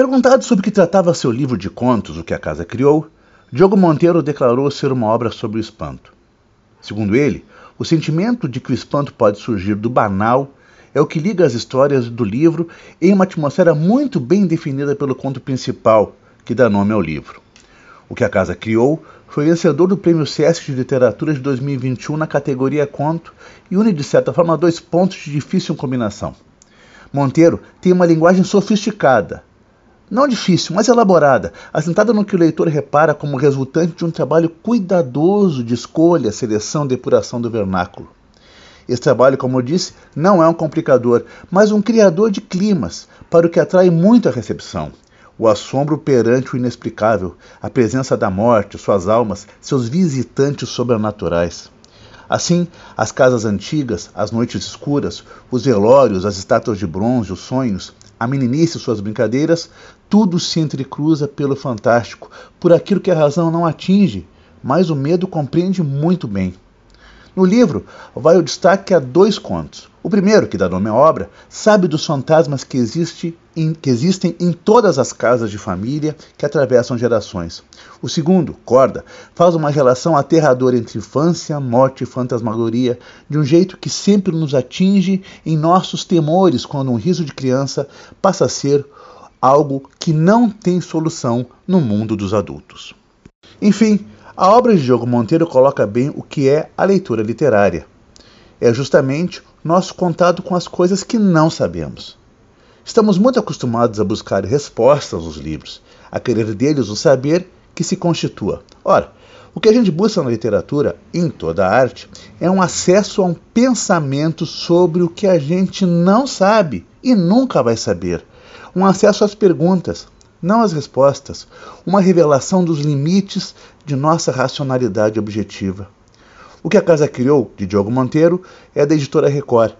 Perguntado sobre o que tratava seu livro de contos, O que a Casa Criou, Diogo Monteiro declarou ser uma obra sobre o espanto. Segundo ele, o sentimento de que o espanto pode surgir do banal é o que liga as histórias do livro em uma atmosfera muito bem definida pelo conto principal, que dá nome ao livro. O que a casa criou foi vencedor do Prêmio Sesc de Literatura de 2021 na categoria Conto e une, de certa forma, dois pontos de difícil combinação. Monteiro tem uma linguagem sofisticada, não difícil, mas elaborada, assentada no que o leitor repara como resultante de um trabalho cuidadoso de escolha, seleção depuração do vernáculo. Esse trabalho, como eu disse, não é um complicador, mas um criador de climas, para o que atrai muito a recepção. O assombro perante o inexplicável, a presença da morte, suas almas, seus visitantes sobrenaturais. Assim, as casas antigas, as noites escuras, os velórios, as estátuas de bronze, os sonhos, a meninice e suas brincadeiras, tudo se entrecruza pelo fantástico, por aquilo que a razão não atinge, mas o medo compreende muito bem. No livro, vai o destaque a dois contos. O primeiro, que dá nome à obra, sabe dos fantasmas que, existe em, que existem em todas as casas de família que atravessam gerações. O segundo, Corda, faz uma relação aterradora entre infância, morte e fantasmagoria, de um jeito que sempre nos atinge em nossos temores quando um riso de criança passa a ser algo que não tem solução no mundo dos adultos. Enfim, a obra de Diogo Monteiro coloca bem o que é a leitura literária. É justamente nosso contato com as coisas que não sabemos. Estamos muito acostumados a buscar respostas nos livros, a querer deles o saber que se constitua. Ora, o que a gente busca na literatura, em toda a arte, é um acesso a um pensamento sobre o que a gente não sabe e nunca vai saber. Um acesso às perguntas, não as respostas, uma revelação dos limites de nossa racionalidade objetiva. O que a Casa Criou, de Diogo Monteiro, é da editora Record.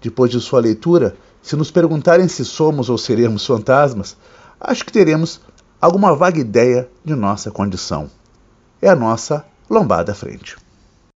Depois de sua leitura, se nos perguntarem se somos ou seremos fantasmas, acho que teremos alguma vaga ideia de nossa condição. É a nossa lombada frente.